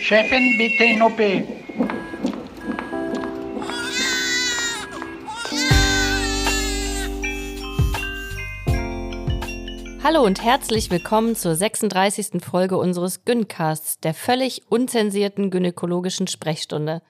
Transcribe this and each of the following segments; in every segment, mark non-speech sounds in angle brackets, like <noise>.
Chefin, bitte in OP. Hallo und herzlich willkommen zur 36. Folge unseres Gyncasts, der völlig unzensierten gynäkologischen Sprechstunde.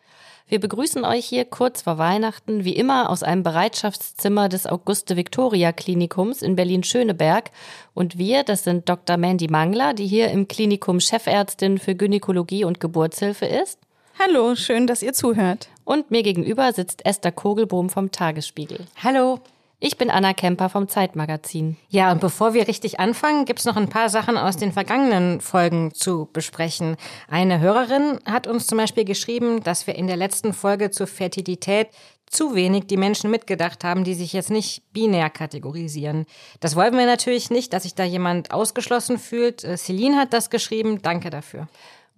Wir begrüßen euch hier kurz vor Weihnachten, wie immer aus einem Bereitschaftszimmer des Auguste-Victoria-Klinikums in Berlin-Schöneberg. Und wir, das sind Dr. Mandy Mangler, die hier im Klinikum Chefärztin für Gynäkologie und Geburtshilfe ist. Hallo, schön, dass ihr zuhört. Und mir gegenüber sitzt Esther Kogelbohm vom Tagesspiegel. Hallo. Ich bin Anna Kemper vom Zeitmagazin. Ja, und bevor wir richtig anfangen, gibt's noch ein paar Sachen aus den vergangenen Folgen zu besprechen. Eine Hörerin hat uns zum Beispiel geschrieben, dass wir in der letzten Folge zur Fertilität zu wenig die Menschen mitgedacht haben, die sich jetzt nicht binär kategorisieren. Das wollen wir natürlich nicht, dass sich da jemand ausgeschlossen fühlt. Äh, Celine hat das geschrieben. Danke dafür.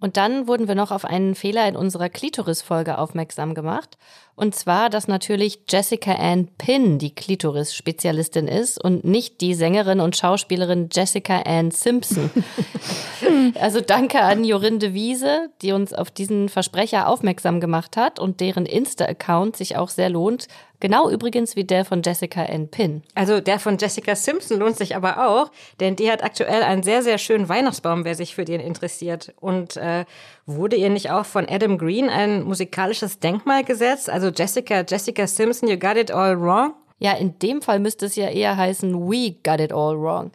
Und dann wurden wir noch auf einen Fehler in unserer Klitoris-Folge aufmerksam gemacht. Und zwar, dass natürlich Jessica Ann Pinn die Klitoris-Spezialistin ist und nicht die Sängerin und Schauspielerin Jessica Ann Simpson. <laughs> also danke an Jorinde Wiese, die uns auf diesen Versprecher aufmerksam gemacht hat und deren Insta-Account sich auch sehr lohnt. Genau übrigens wie der von Jessica N. Pinn. Also der von Jessica Simpson lohnt sich aber auch, denn die hat aktuell einen sehr, sehr schönen Weihnachtsbaum, wer sich für den interessiert. Und äh, wurde ihr nicht auch von Adam Green ein musikalisches Denkmal gesetzt? Also Jessica, Jessica Simpson, you got it all wrong? Ja, in dem Fall müsste es ja eher heißen, we got it all wrong.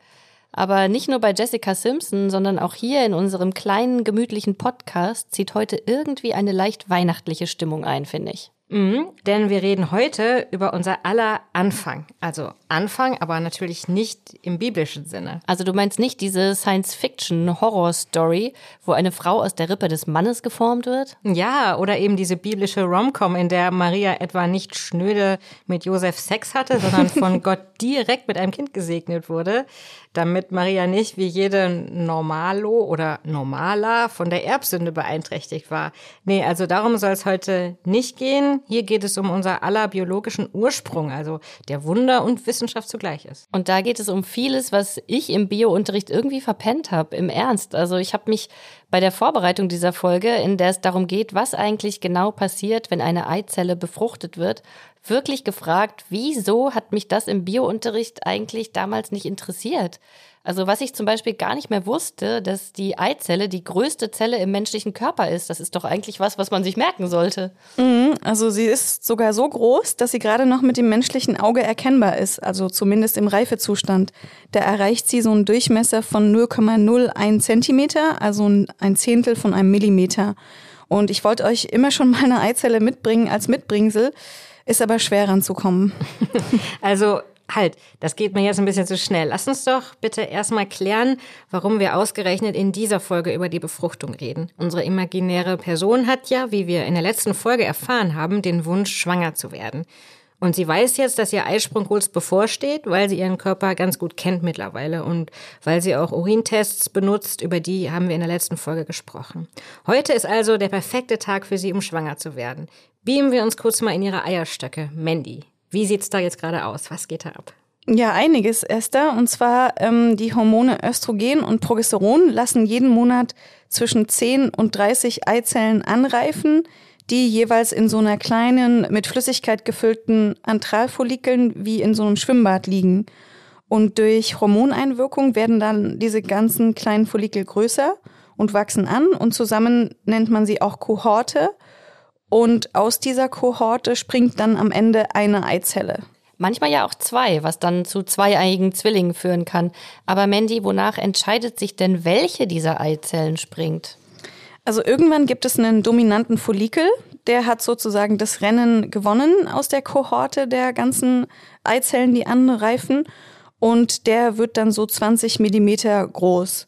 Aber nicht nur bei Jessica Simpson, sondern auch hier in unserem kleinen, gemütlichen Podcast zieht heute irgendwie eine leicht weihnachtliche Stimmung ein, finde ich. Mhm, denn wir reden heute über unser aller Anfang. Also Anfang, aber natürlich nicht im biblischen Sinne. Also du meinst nicht diese Science-Fiction-Horror-Story, wo eine Frau aus der Rippe des Mannes geformt wird? Ja, oder eben diese biblische Rom-Com, in der Maria etwa nicht schnöde mit Josef Sex hatte, sondern von <laughs> Gott direkt mit einem Kind gesegnet wurde damit Maria nicht wie jede Normalo oder Normaler von der Erbsünde beeinträchtigt war. Nee, also darum soll es heute nicht gehen. Hier geht es um unser aller biologischen Ursprung, also der Wunder und Wissenschaft zugleich ist. Und da geht es um vieles, was ich im Biounterricht irgendwie verpennt habe, im Ernst. Also ich habe mich bei der Vorbereitung dieser Folge, in der es darum geht, was eigentlich genau passiert, wenn eine Eizelle befruchtet wird, wirklich gefragt, wieso hat mich das im Biounterricht eigentlich damals nicht interessiert? Also was ich zum Beispiel gar nicht mehr wusste, dass die Eizelle die größte Zelle im menschlichen Körper ist. Das ist doch eigentlich was, was man sich merken sollte. Mhm, also sie ist sogar so groß, dass sie gerade noch mit dem menschlichen Auge erkennbar ist. Also zumindest im Reifezustand. Da erreicht sie so einen Durchmesser von 0,01 Zentimeter, also ein Zehntel von einem Millimeter. Und ich wollte euch immer schon mal eine Eizelle mitbringen als Mitbringsel. Ist aber schwer ranzukommen. <laughs> also halt, das geht mir jetzt ein bisschen zu schnell. Lass uns doch bitte erstmal klären, warum wir ausgerechnet in dieser Folge über die Befruchtung reden. Unsere imaginäre Person hat ja, wie wir in der letzten Folge erfahren haben, den Wunsch, schwanger zu werden. Und sie weiß jetzt, dass ihr Eisprung kurz bevorsteht, weil sie ihren Körper ganz gut kennt mittlerweile und weil sie auch Urintests benutzt, über die haben wir in der letzten Folge gesprochen. Heute ist also der perfekte Tag für sie, um schwanger zu werden. Beamen wir uns kurz mal in ihre Eierstöcke. Mandy, wie sieht's da jetzt gerade aus? Was geht da ab? Ja, einiges, Esther. Und zwar ähm, die Hormone Östrogen und Progesteron lassen jeden Monat zwischen 10 und 30 Eizellen anreifen, die jeweils in so einer kleinen, mit Flüssigkeit gefüllten Antralfollikeln wie in so einem Schwimmbad liegen. Und durch Hormoneinwirkung werden dann diese ganzen kleinen Follikel größer und wachsen an und zusammen nennt man sie auch Kohorte. Und aus dieser Kohorte springt dann am Ende eine Eizelle. Manchmal ja auch zwei, was dann zu zweieiigen Zwillingen führen kann. Aber Mandy, wonach entscheidet sich denn, welche dieser Eizellen springt? Also irgendwann gibt es einen dominanten Follikel, der hat sozusagen das Rennen gewonnen aus der Kohorte der ganzen Eizellen, die anreifen. Und der wird dann so 20 Millimeter groß.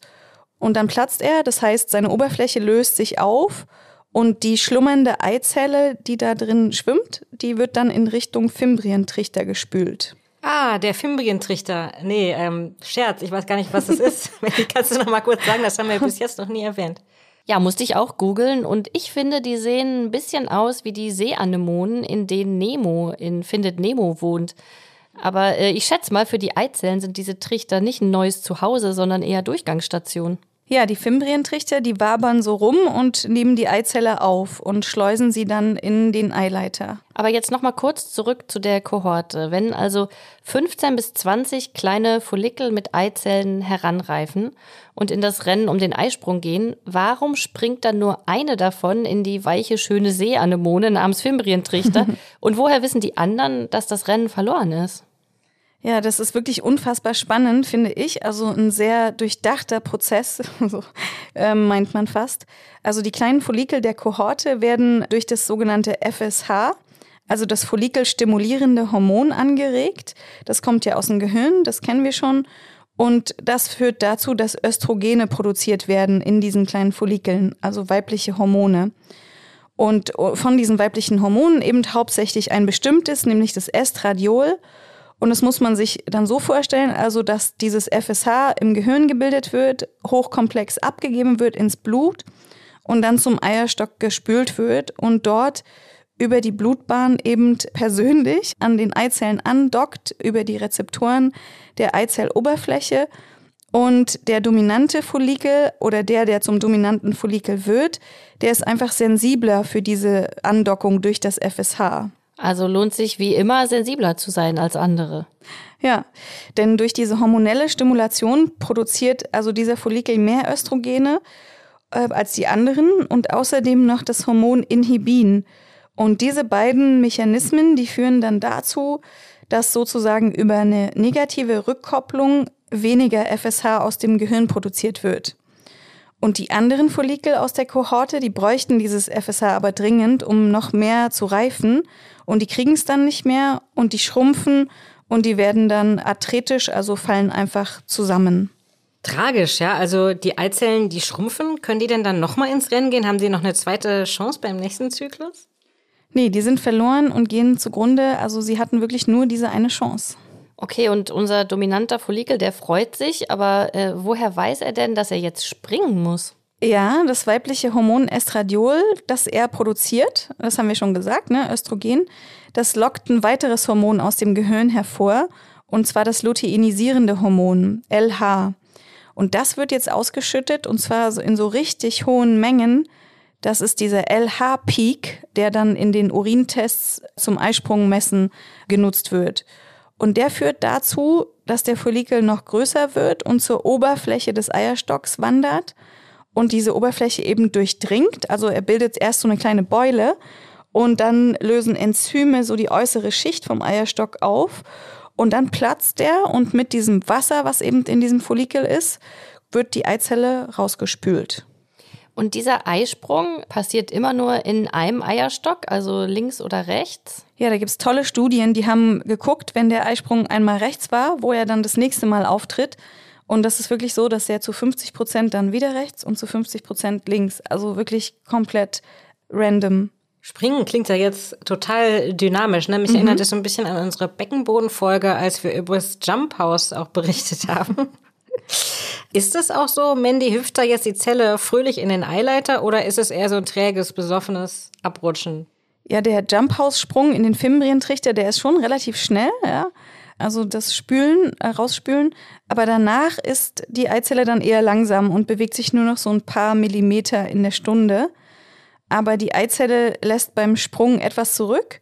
Und dann platzt er, das heißt, seine Oberfläche löst sich auf und die schlummernde Eizelle, die da drin schwimmt, die wird dann in Richtung Fimbrientrichter gespült. Ah, der Fimbrientrichter. Nee, ähm, Scherz, ich weiß gar nicht, was das ist. <laughs> <laughs> Kannst du noch mal kurz sagen, das haben wir bis jetzt noch nie erwähnt. Ja, musste ich auch googeln und ich finde, die sehen ein bisschen aus wie die Seeanemonen, in denen Nemo in Findet Nemo wohnt. Aber äh, ich schätze mal, für die Eizellen sind diese Trichter nicht ein neues Zuhause, sondern eher Durchgangsstation. Ja, die Fimbrientrichter, die wabern so rum und nehmen die Eizelle auf und schleusen sie dann in den Eileiter. Aber jetzt noch mal kurz zurück zu der Kohorte. Wenn also 15 bis 20 kleine Follikel mit Eizellen heranreifen und in das Rennen um den Eisprung gehen, warum springt dann nur eine davon in die weiche, schöne Seeanemone namens Fimbrientrichter? <laughs> und woher wissen die anderen, dass das Rennen verloren ist? Ja, das ist wirklich unfassbar spannend, finde ich. Also ein sehr durchdachter Prozess, <laughs> so äh, meint man fast. Also die kleinen Follikel der Kohorte werden durch das sogenannte FSH, also das follikelstimulierende Hormon, angeregt. Das kommt ja aus dem Gehirn, das kennen wir schon. Und das führt dazu, dass Östrogene produziert werden in diesen kleinen Follikeln, also weibliche Hormone. Und von diesen weiblichen Hormonen eben hauptsächlich ein bestimmtes, nämlich das Estradiol. Und das muss man sich dann so vorstellen, also dass dieses FSH im Gehirn gebildet wird, hochkomplex abgegeben wird ins Blut und dann zum Eierstock gespült wird und dort über die Blutbahn eben persönlich an den Eizellen andockt, über die Rezeptoren der Eizelloberfläche. Und der dominante Follikel oder der, der zum dominanten Follikel wird, der ist einfach sensibler für diese Andockung durch das FSH. Also lohnt sich wie immer sensibler zu sein als andere. Ja, denn durch diese hormonelle Stimulation produziert also dieser Follikel mehr Östrogene äh, als die anderen und außerdem noch das Hormon Inhibin. Und diese beiden Mechanismen, die führen dann dazu, dass sozusagen über eine negative Rückkopplung weniger FSH aus dem Gehirn produziert wird. Und die anderen Follikel aus der Kohorte, die bräuchten dieses FSH aber dringend, um noch mehr zu reifen und die kriegen es dann nicht mehr und die schrumpfen und die werden dann arthritisch, also fallen einfach zusammen. Tragisch, ja. Also die Eizellen, die schrumpfen, können die denn dann nochmal ins Rennen gehen? Haben die noch eine zweite Chance beim nächsten Zyklus? Nee, die sind verloren und gehen zugrunde. Also sie hatten wirklich nur diese eine Chance. Okay, und unser dominanter Follikel, der freut sich, aber äh, woher weiß er denn, dass er jetzt springen muss? Ja, das weibliche Hormon Estradiol, das er produziert, das haben wir schon gesagt, ne, Östrogen, das lockt ein weiteres Hormon aus dem Gehirn hervor, und zwar das luteinisierende Hormon, LH. Und das wird jetzt ausgeschüttet, und zwar in so richtig hohen Mengen. Das ist dieser LH-Peak, der dann in den Urintests zum Eisprungmessen genutzt wird. Und der führt dazu, dass der Follikel noch größer wird und zur Oberfläche des Eierstocks wandert und diese Oberfläche eben durchdringt. Also er bildet erst so eine kleine Beule und dann lösen Enzyme so die äußere Schicht vom Eierstock auf und dann platzt der und mit diesem Wasser, was eben in diesem Follikel ist, wird die Eizelle rausgespült. Und dieser Eisprung passiert immer nur in einem Eierstock, also links oder rechts? Ja, da gibt's tolle Studien, die haben geguckt, wenn der Eisprung einmal rechts war, wo er dann das nächste Mal auftritt, und das ist wirklich so, dass er zu 50 Prozent dann wieder rechts und zu 50 Prozent links. Also wirklich komplett random. Springen klingt ja jetzt total dynamisch. Ne? Mich mhm. erinnert das so ein bisschen an unsere Beckenbodenfolge, als wir über das Jump House auch berichtet haben. <laughs> Ist es auch so, Mandy hüpft da jetzt die Zelle fröhlich in den Eileiter oder ist es eher so ein träges, besoffenes Abrutschen? Ja, der Jump House Sprung in den Fimbrientrichter, der ist schon relativ schnell, ja also das Spülen, äh, rausspülen. Aber danach ist die Eizelle dann eher langsam und bewegt sich nur noch so ein paar Millimeter in der Stunde. Aber die Eizelle lässt beim Sprung etwas zurück.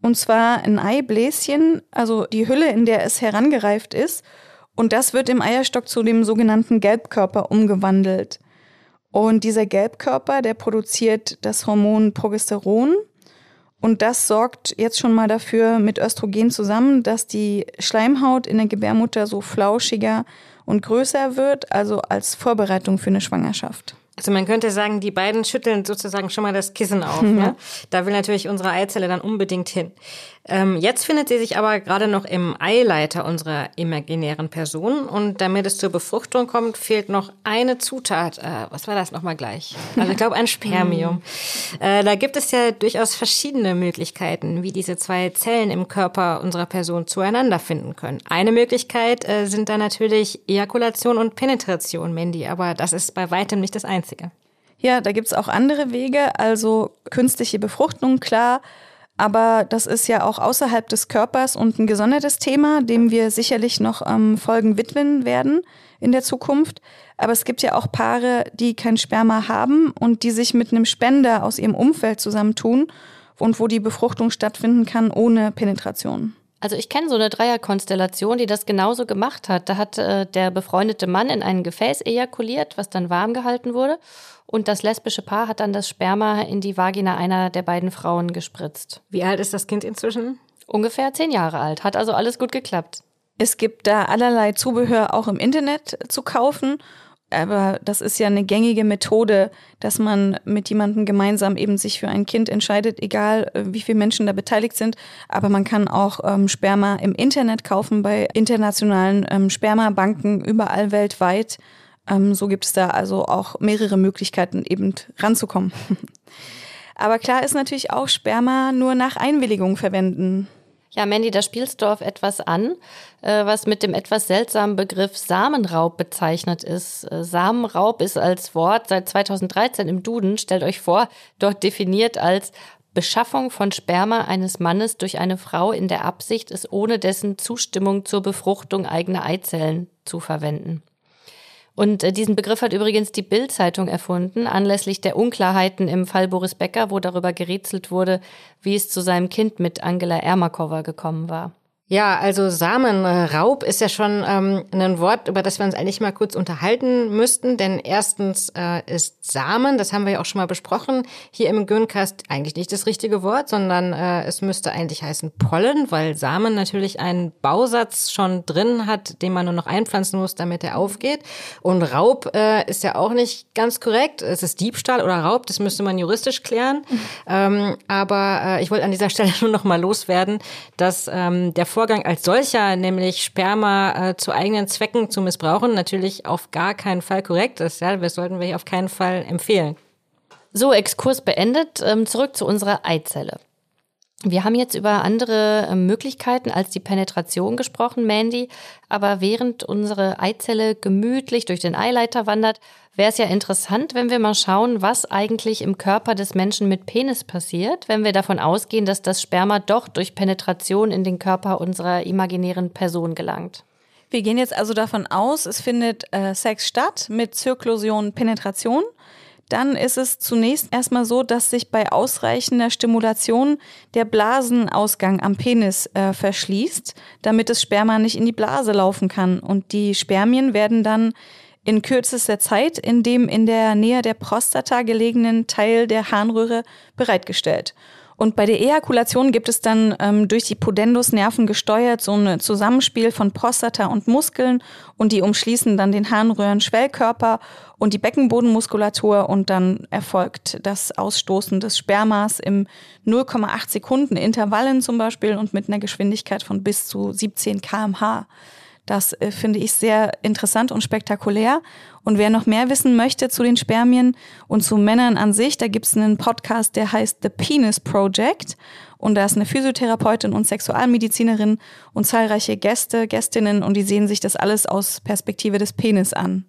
Und zwar ein Eibläschen, also die Hülle, in der es herangereift ist. Und das wird im Eierstock zu dem sogenannten Gelbkörper umgewandelt. Und dieser Gelbkörper, der produziert das Hormon Progesteron. Und das sorgt jetzt schon mal dafür mit Östrogen zusammen, dass die Schleimhaut in der Gebärmutter so flauschiger und größer wird, also als Vorbereitung für eine Schwangerschaft. Also man könnte sagen, die beiden schütteln sozusagen schon mal das Kissen auf. <laughs> Ja. Ne? Da will natürlich unsere Eizelle dann unbedingt hin. Ähm, jetzt findet sie sich aber gerade noch im Eileiter unserer imaginären Person und damit es zur Befruchtung kommt, fehlt noch eine Zutat. Äh, was war das nochmal gleich? Also ich glaube ein Spermium. <laughs> äh, da gibt es ja durchaus verschiedene Möglichkeiten, wie diese zwei Zellen im Körper unserer Person zueinander finden können. Eine Möglichkeit äh, sind da natürlich Ejakulation und Penetration, Mandy, aber das ist bei weitem nicht das Einzige. Ja, da gibt's auch andere Wege, also künstliche Befruchtung, klar. Aber das ist ja auch außerhalb des Körpers und ein gesondertes Thema, dem wir sicherlich noch ähm, Folgen widmen werden in der Zukunft. Aber es gibt ja auch Paare, die kein Sperma haben und die sich mit einem Spender aus ihrem Umfeld zusammentun und wo die Befruchtung stattfinden kann ohne Penetration. Also ich kenne so eine Dreierkonstellation, die das genauso gemacht hat. Da hat äh, der befreundete Mann in ein Gefäß ejakuliert, was dann warm gehalten wurde. Und das lesbische Paar hat dann das Sperma in die Vagina einer der beiden Frauen gespritzt. Wie alt ist das Kind inzwischen? Ungefähr zehn Jahre alt. Hat also alles gut geklappt. Es gibt da allerlei Zubehör auch im Internet zu kaufen. Aber das ist ja eine gängige Methode, dass man mit jemandem gemeinsam eben sich für ein Kind entscheidet, egal äh, wie viele Menschen da beteiligt sind. Aber man kann auch ähm, Sperma im Internet kaufen bei internationalen ähm, Spermabanken überall weltweit. Ähm, so gibt es da also auch mehrere Möglichkeiten, eben ranzukommen. <laughs> Aber klar ist natürlich auch Sperma nur nach Einwilligung verwenden. Ja, Mandy, da spielst du auf etwas an, äh, was mit dem etwas seltsamen Begriff Samenraub bezeichnet ist. Äh, Samenraub ist als Wort seit 2013 im Duden, stellt euch vor, dort definiert als Beschaffung von Sperma eines Mannes durch eine Frau in der Absicht, es ohne dessen Zustimmung zur Befruchtung eigener Eizellen zu verwenden. Und äh, diesen Begriff hat übrigens die Bild-Zeitung erfunden, anlässlich der Unklarheiten im Fall Boris Becker, wo darüber gerätselt wurde, wie es zu seinem Kind mit Angela Ermakova gekommen war. Ja, also Samenraub ist ja schon ähm, ein Wort, über das wir uns eigentlich mal kurz unterhalten müssten. Denn erstens äh, ist Samen, das haben wir ja auch schon mal besprochen, hier im Göncast eigentlich nicht das richtige Wort, sondern äh, es müsste eigentlich heißen Pollen, weil Samen natürlich einen Bausatz schon drin hat, den man nur noch einpflanzen muss, damit er aufgeht. Und Raub äh, ist ja auch nicht ganz korrekt. Es ist Diebstahl oder Raub, das müsste man juristisch klären. Mhm. <laughs> Ähm, aber äh, ich wollte an dieser Stelle <laughs> nur noch mal loswerden, dass ähm, der Vorgang als solcher, nämlich Sperma äh, zu eigenen Zwecken zu missbrauchen, natürlich auf gar keinen Fall korrekt ist. Ja, das sollten wir hier auf keinen Fall empfehlen. So, Exkurs beendet. Ähm, zurück zu unserer Eizelle. Wir haben jetzt über andere ähm, Möglichkeiten als die Penetration gesprochen, Mandy. Aber während unsere Eizelle gemütlich durch den Eileiter wandert, wäre es ja interessant, wenn wir mal schauen, was eigentlich im Körper des Menschen mit Penis passiert, wenn wir davon ausgehen, dass das Sperma doch durch Penetration in den Körper unserer imaginären Person gelangt. Wir gehen jetzt also davon aus, es findet äh, Sex statt mit Zirklusion, Penetration dann ist es zunächst erstmal so, dass sich bei ausreichender Stimulation der Blasenausgang am Penis äh, verschließt, damit das Sperma nicht in die Blase laufen kann. Und die Spermien werden dann in kürzester Zeit in dem in der Nähe der Prostata gelegenen Teil der Harnröhre bereitgestellt. Und bei der Ejakulation gibt es dann ähm, durch die Pudendusnerven gesteuert so ein Zusammenspiel von Prostata und Muskeln und die umschließen dann den Harnröhren-Schwellkörper und die Beckenbodenmuskulatur und dann erfolgt das Ausstoßen des Spermas im 0,8 Sekunden Intervallen zum Beispiel und mit einer Geschwindigkeit von bis zu 17 kmh. Das äh, finde ich sehr interessant und spektakulär. Und wer noch mehr wissen möchte zu den Spermien und zu Männern an sich, da gibt es einen Podcast, der heißt The Penis Project. Und da ist eine Physiotherapeutin und Sexualmedizinerin und zahlreiche Gäste, Gästinnen und die sehen sich das alles aus Perspektive des Penis an.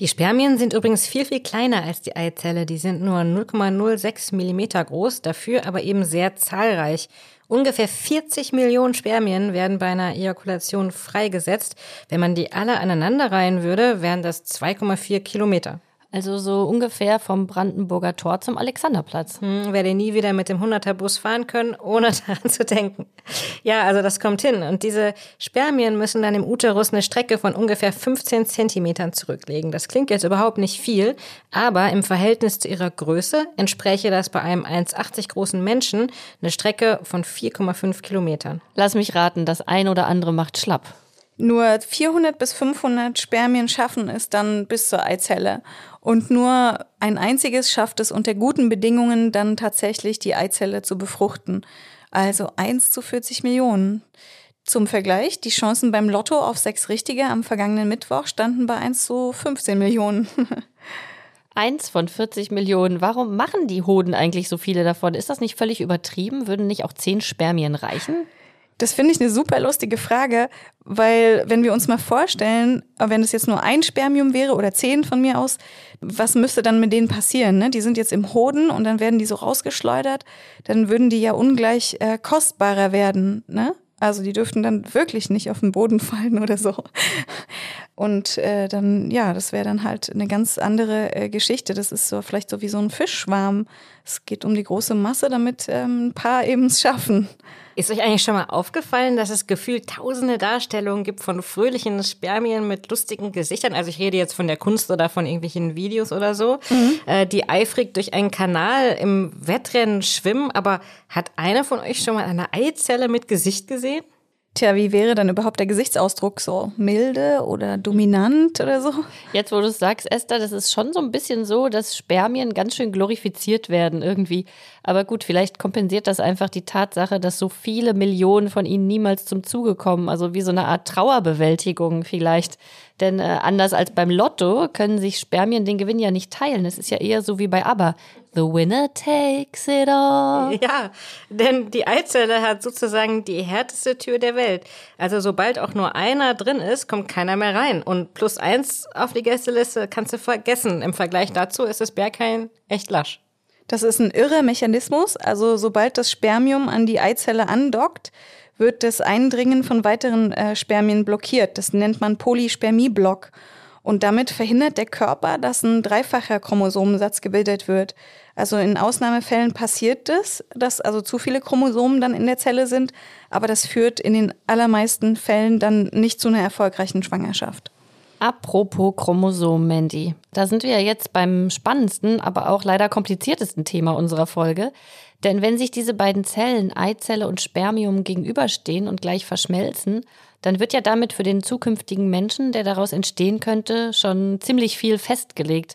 Die Spermien sind übrigens viel, viel kleiner als die Eizelle. Die sind nur 0,06 Millimeter groß, dafür aber eben sehr zahlreich. Ungefähr 40 Millionen Spermien werden bei einer Ejakulation freigesetzt. Wenn man die alle aneinanderreihen würde, wären das 2,4 Kilometer. Also so ungefähr vom Brandenburger Tor zum Alexanderplatz. Hm, werde nie wieder mit dem 100er Bus fahren können, ohne <laughs> daran zu denken. Ja, also das kommt hin. Und diese Spermien müssen dann im Uterus eine Strecke von ungefähr 15 Zentimetern zurücklegen. Das klingt jetzt überhaupt nicht viel, aber im Verhältnis zu ihrer Größe entspräche das bei einem 1,80 großen Menschen eine Strecke von 4,5 Kilometern. Lass mich raten, das ein oder andere macht schlapp. Nur 400 bis 500 Spermien schaffen es dann bis zur Eizelle. Und nur ein einziges schafft es unter guten Bedingungen dann tatsächlich die Eizelle zu befruchten. Also 1 zu 40 Millionen. Zum Vergleich, die Chancen beim Lotto auf sechs Richtige am vergangenen Mittwoch standen bei 1 zu 15 Millionen. <laughs> Eins von 40 Millionen. Warum machen die Hoden eigentlich so viele davon? Ist das nicht völlig übertrieben? Würden nicht auch zehn Spermien reichen? Das finde ich eine super lustige Frage, weil wenn wir uns mal vorstellen, wenn es jetzt nur ein Spermium wäre oder zehn von mir aus, was müsste dann mit denen passieren? Ne? Die sind jetzt im Hoden und dann werden die so rausgeschleudert, dann würden die ja ungleich äh, kostbarer werden. Ne? Also die dürften dann wirklich nicht auf den Boden fallen oder so. <laughs> Und äh, dann, ja, das wäre dann halt eine ganz andere äh, Geschichte. Das ist so vielleicht so wie so ein Fischschwarm. Es geht um die große Masse, damit ähm, ein paar eben es schaffen. Ist euch eigentlich schon mal aufgefallen, dass es gefühlt tausende Darstellungen gibt von fröhlichen Spermien mit lustigen Gesichtern? Also ich rede jetzt von der Kunst oder von irgendwelchen Videos oder so, mhm. äh, die eifrig durch einen Kanal im Wettrennen schwimmen. Aber hat einer von euch schon mal eine Eizelle mit Gesicht gesehen? Tja, wie wäre dann überhaupt der Gesichtsausdruck so? Milde oder dominant oder so? Jetzt, wo du es sagst, Esther, das ist schon so ein bisschen so, dass Spermien ganz schön glorifiziert werden irgendwie. Aber gut, vielleicht kompensiert das einfach die Tatsache, dass so viele Millionen von ihnen niemals zum Zuge kommen. Also wie so eine Art Trauerbewältigung vielleicht. Denn äh, anders als beim Lotto können sich Spermien den Gewinn ja nicht teilen. Es ist ja eher so wie bei ABBA. The winner takes it all. Ja, denn die Eizelle hat sozusagen die härteste Tür der Welt. Also sobald auch nur einer drin ist, kommt keiner mehr rein. Und plus eins auf die Gästeliste kannst du vergessen. Im Vergleich dazu ist das Berghain echt lasch. Das ist ein irrer Mechanismus. Also sobald das Spermium an die Eizelle andockt, wird das Eindringen von weiteren äh, Spermien blockiert. Das nennt man Polyspermieblock. Und damit verhindert der Körper, dass ein dreifacher Chromosomensatz gebildet wird. Also in Ausnahmefällen passiert das, dass also zu viele Chromosomen dann in der Zelle sind, aber das führt in den allermeisten Fällen dann nicht zu einer erfolgreichen Schwangerschaft. Apropos Chromosom, Mandy. Da sind wir ja jetzt beim spannendsten, aber auch leider kompliziertesten Thema unserer Folge. Denn wenn sich diese beiden Zellen, Eizelle und Spermium, gegenüberstehen und gleich verschmelzen, dann wird ja damit für den zukünftigen Menschen, der daraus entstehen könnte, schon ziemlich viel festgelegt.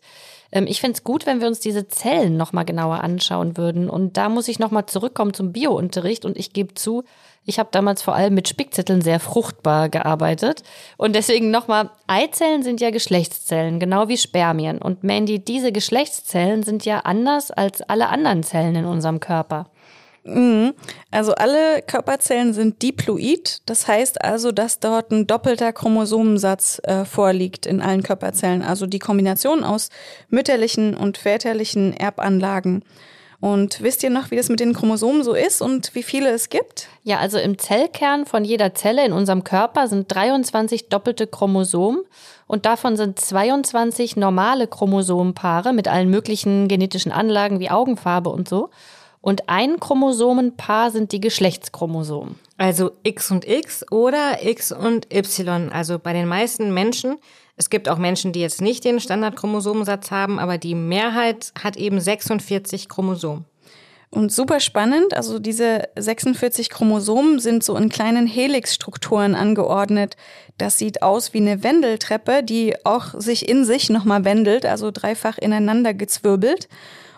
Ähm, ich fände es gut, wenn wir uns diese Zellen nochmal genauer anschauen würden. Und da muss ich nochmal zurückkommen zum Biounterricht und ich gebe zu, ich habe damals vor allem mit Spickzetteln sehr fruchtbar gearbeitet. Und deswegen nochmal, Eizellen sind ja Geschlechtszellen, genau wie Spermien. Und Mandy, diese Geschlechtszellen sind ja anders als alle anderen Zellen in unserem Körper. Mhm. Also alle Körperzellen sind diploid. Das heißt also, dass dort ein doppelter Chromosomensatz äh, vorliegt in allen Körperzellen. Also die Kombination aus mütterlichen und väterlichen Erbanlagen. Und wisst ihr noch, wie das mit den Chromosomen so ist und wie viele es gibt? Ja, also im Zellkern von jeder Zelle in unserem Körper sind 23 doppelte Chromosomen und davon sind 22 normale Chromosomenpaare mit allen möglichen genetischen Anlagen wie Augenfarbe und so. Und ein Chromosomenpaar sind die Geschlechtschromosomen. Also X und X oder X und Y. Also bei den meisten Menschen es gibt auch Menschen, die jetzt nicht den Standardchromosomensatz haben, aber die Mehrheit hat eben 46 Chromosomen. Und super spannend, also diese 46 Chromosomen sind so in kleinen Helixstrukturen angeordnet. Das sieht aus wie eine Wendeltreppe, die auch sich in sich nochmal wendelt, also dreifach ineinander gezwirbelt.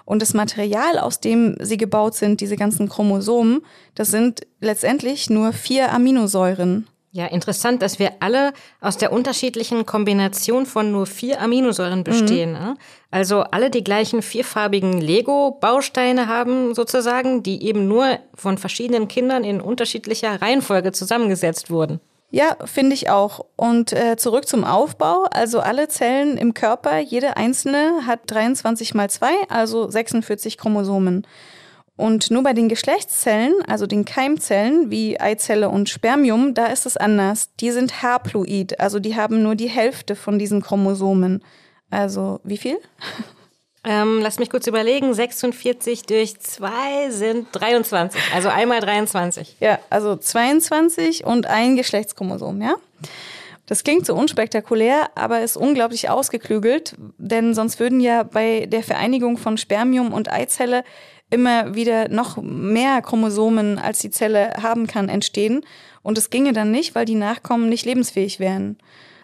Und das Material, aus dem sie gebaut sind, diese ganzen Chromosomen, das sind letztendlich nur vier Aminosäuren. Ja, interessant, dass wir alle aus der unterschiedlichen Kombination von nur vier Aminosäuren bestehen. Mhm. Also alle die gleichen vierfarbigen Lego-Bausteine haben sozusagen, die eben nur von verschiedenen Kindern in unterschiedlicher Reihenfolge zusammengesetzt wurden. Ja, finde ich auch. Und äh, zurück zum Aufbau. Also alle Zellen im Körper, jede einzelne hat 23 mal 2, also 46 Chromosomen. Und nur bei den Geschlechtszellen, also den Keimzellen wie Eizelle und Spermium, da ist es anders. Die sind haploid, also die haben nur die Hälfte von diesen Chromosomen. Also wie viel? Ähm, lass mich kurz überlegen. 46 durch 2 sind 23. Also einmal 23. Ja, also 22 und ein Geschlechtschromosom, ja? Das klingt so unspektakulär, aber ist unglaublich ausgeklügelt, denn sonst würden ja bei der Vereinigung von Spermium und Eizelle immer wieder noch mehr Chromosomen, als die Zelle haben kann, entstehen. Und es ginge dann nicht, weil die Nachkommen nicht lebensfähig wären.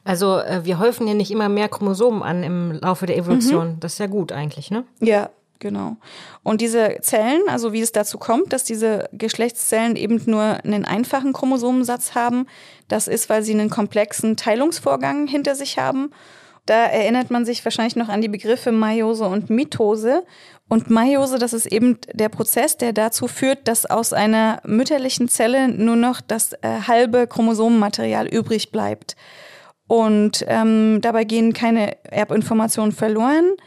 Also äh, wir häufen hier nicht immer mehr Chromosomen an im Laufe der Evolution. Mhm. Das ist ja gut eigentlich, ne? Ja, genau. Und diese Zellen, also wie es dazu kommt, dass diese Geschlechtszellen eben nur einen einfachen Chromosomensatz haben, das ist, weil sie einen komplexen Teilungsvorgang hinter sich haben Da erinnert man sich wahrscheinlich noch an die Begriffe Meiose und Mitose. Und Meiose, das ist eben der Prozess, der dazu führt, dass aus einer mütterlichen Zelle nur noch das äh, halbe Chromosomenmaterial übrig bleibt. Und ähm, dabei gehen keine Erbinformationen verloren,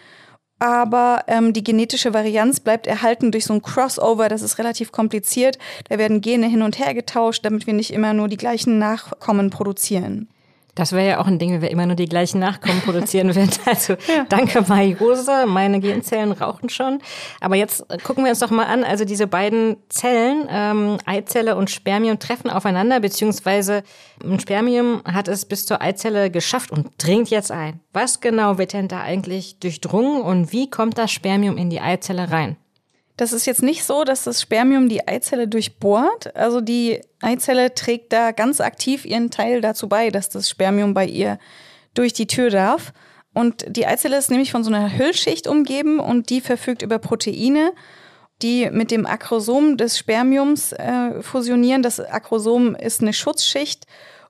aber ähm, die genetische Varianz bleibt erhalten durch so ein Crossover. Das ist relativ kompliziert. Da werden Gene hin und her getauscht, damit wir nicht immer nur die gleichen Nachkommen produzieren. Das wäre ja auch ein Ding, wenn wir immer nur die gleichen Nachkommen produzieren würden. <laughs> Also ja. danke Mariose, meine Genzellen rauchen schon. Aber jetzt gucken wir uns doch mal an, also diese beiden Zellen, ähm, Eizelle und Spermium, treffen aufeinander, beziehungsweise ein Spermium hat es bis zur Eizelle geschafft und dringt jetzt ein. Was genau wird denn da eigentlich durchdrungen und wie kommt das Spermium in die Eizelle rein? Das ist jetzt nicht so, dass das Spermium die Eizelle durchbohrt. Also die Eizelle trägt da ganz aktiv ihren Teil dazu bei, dass das Spermium bei ihr durch die Tür darf. Und die Eizelle ist nämlich von so einer Hüllschicht umgeben und die verfügt über Proteine, die mit dem Akrosom des Spermiums äh, fusionieren. Das Akrosom ist eine Schutzschicht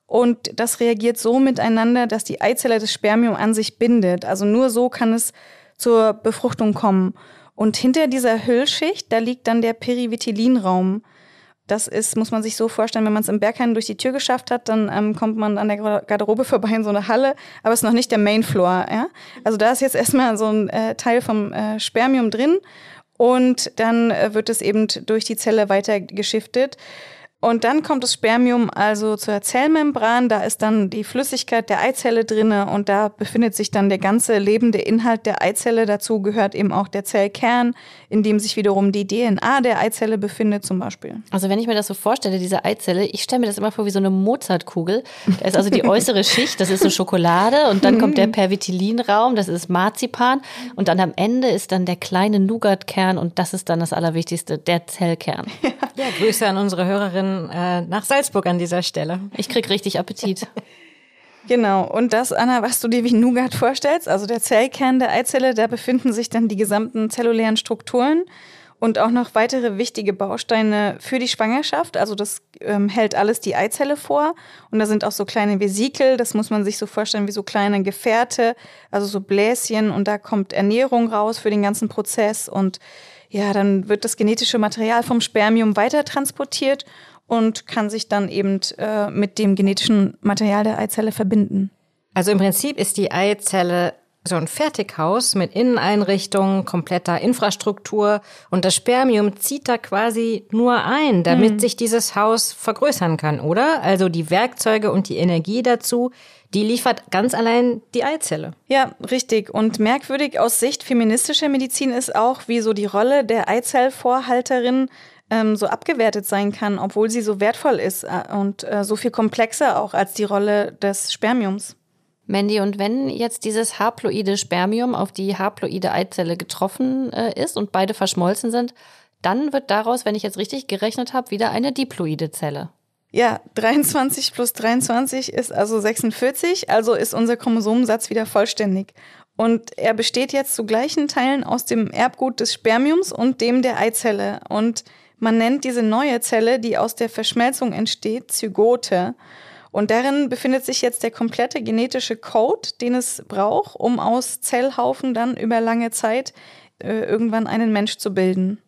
und das reagiert so miteinander, dass die Eizelle das Spermium an sich bindet. Also nur so kann es zur Befruchtung kommen. Und hinter dieser Hüllschicht, da liegt dann der Perivitilinraum. Das ist, muss man sich so vorstellen, wenn man es im Berghain durch die Tür geschafft hat, dann ähm, kommt man an der Garderobe vorbei in so eine Halle, aber es ist noch nicht der Mainfloor. Ja? Also da ist jetzt erstmal so ein äh, Teil vom äh, Spermium drin und dann äh, wird es eben durch die Zelle weiter geschiftet. Und dann kommt das Spermium also zur Zellmembran, da ist dann die Flüssigkeit der Eizelle drinne und da befindet sich dann der ganze lebende Inhalt der Eizelle. Dazu gehört eben auch der Zellkern, in dem sich wiederum die DNA der Eizelle befindet zum Beispiel. Also wenn ich mir das so vorstelle, diese Eizelle, ich stelle mir das immer vor wie so eine Mozartkugel. Da ist also die äußere <laughs> Schicht, das ist so Schokolade und dann kommt der Pervitilinraum, das ist Marzipan und dann am Ende ist dann der kleine Nougatkern und das ist dann das Allerwichtigste, der Zellkern. <laughs> Ja, ja Grüße an unsere Hörerinnen äh, nach Salzburg an dieser Stelle. Ich krieg richtig Appetit. <laughs> Genau. Und das, Anna, was du dir wie Nougat vorstellst, also der Zellkern der Eizelle, da befinden sich dann die gesamten zellulären Strukturen und auch noch weitere wichtige Bausteine für die Schwangerschaft. Also das ähm, hält alles die Eizelle vor. Und da sind auch so kleine Vesikel, das muss man sich so vorstellen wie so kleine Gefährte, also so Bläschen. Und da kommt Ernährung raus für den ganzen Prozess. Und ja, dann wird das genetische Material vom Spermium weiter transportiert und kann sich dann eben äh, mit dem genetischen Material der Eizelle verbinden. Also im Prinzip ist die Eizelle so ein Fertighaus mit Inneneinrichtungen, kompletter Infrastruktur und das Spermium zieht da quasi nur ein, damit hm. sich dieses Haus vergrößern kann, oder? Also die Werkzeuge und die Energie dazu, die liefert ganz allein die Eizelle. Ja, richtig. Und merkwürdig aus Sicht feministischer Medizin ist auch, wie so die Rolle der Eizellvorhalterin ähm, so abgewertet sein kann, obwohl sie so wertvoll ist äh, und äh, so viel komplexer auch als die Rolle des Spermiums. Mandy, und wenn jetzt dieses haploide Spermium auf die haploide Eizelle getroffen äh, ist und beide verschmolzen sind, dann wird daraus, wenn ich jetzt richtig gerechnet habe, wieder eine diploide Zelle. Ja, 23 plus 23 ist also 46, also ist unser Chromosomensatz wieder vollständig. Und er besteht jetzt zu gleichen Teilen aus dem Erbgut des Spermiums und dem der Eizelle. Und man nennt diese neue Zelle, die aus der Verschmelzung entsteht, Zygote. Und darin befindet sich jetzt der komplette genetische Code, den es braucht, um aus Zellhaufen dann über lange Zeit äh, irgendwann einen Mensch zu bilden.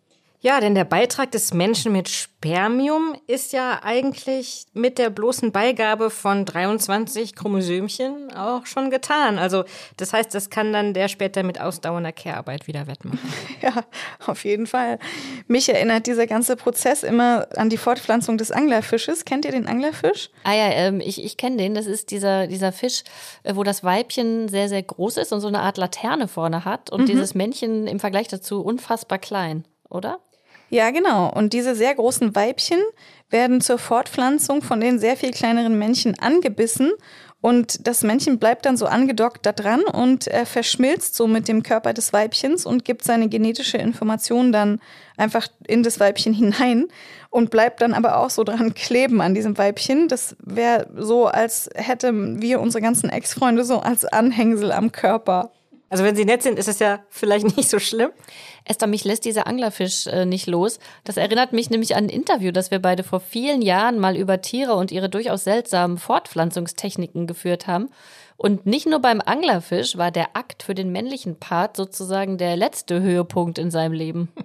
Ja, denn der Beitrag des Menschen mit Spermium ist ja eigentlich mit der bloßen Beigabe von 23 Chromosömchen auch schon getan. Also das heißt, das kann dann der später mit ausdauernder Care-Arbeit wieder wettmachen. <laughs> Ja, auf jeden Fall. Mich erinnert dieser ganze Prozess immer an die Fortpflanzung des Anglerfisches. Kennt ihr den Anglerfisch? Ah ja, ähm, ich, ich kenne den. Das ist dieser, dieser Fisch, äh, wo das Weibchen sehr, sehr groß ist und so eine Art Laterne vorne hat und mhm. dieses Männchen im Vergleich dazu unfassbar klein, oder? Ja, genau. Und diese sehr großen Weibchen werden zur Fortpflanzung von den sehr viel kleineren Männchen angebissen und das Männchen bleibt dann so angedockt da dran und er verschmilzt so mit dem Körper des Weibchens und gibt seine genetische Information dann einfach in das Weibchen hinein und bleibt dann aber auch so dran kleben an diesem Weibchen. Das wäre so, als hätten wir unsere ganzen Ex-Freunde so als Anhängsel am Körper. Also wenn sie nett sind, ist es ja vielleicht <laughs> nicht so schlimm. Esther, mich lässt dieser Anglerfisch äh, nicht los. Das erinnert mich nämlich an ein Interview, das wir beide vor vielen Jahren mal über Tiere und ihre durchaus seltsamen Fortpflanzungstechniken geführt haben. Und nicht nur beim Anglerfisch war der Akt für den männlichen Part sozusagen der letzte Höhepunkt in seinem Leben. <laughs>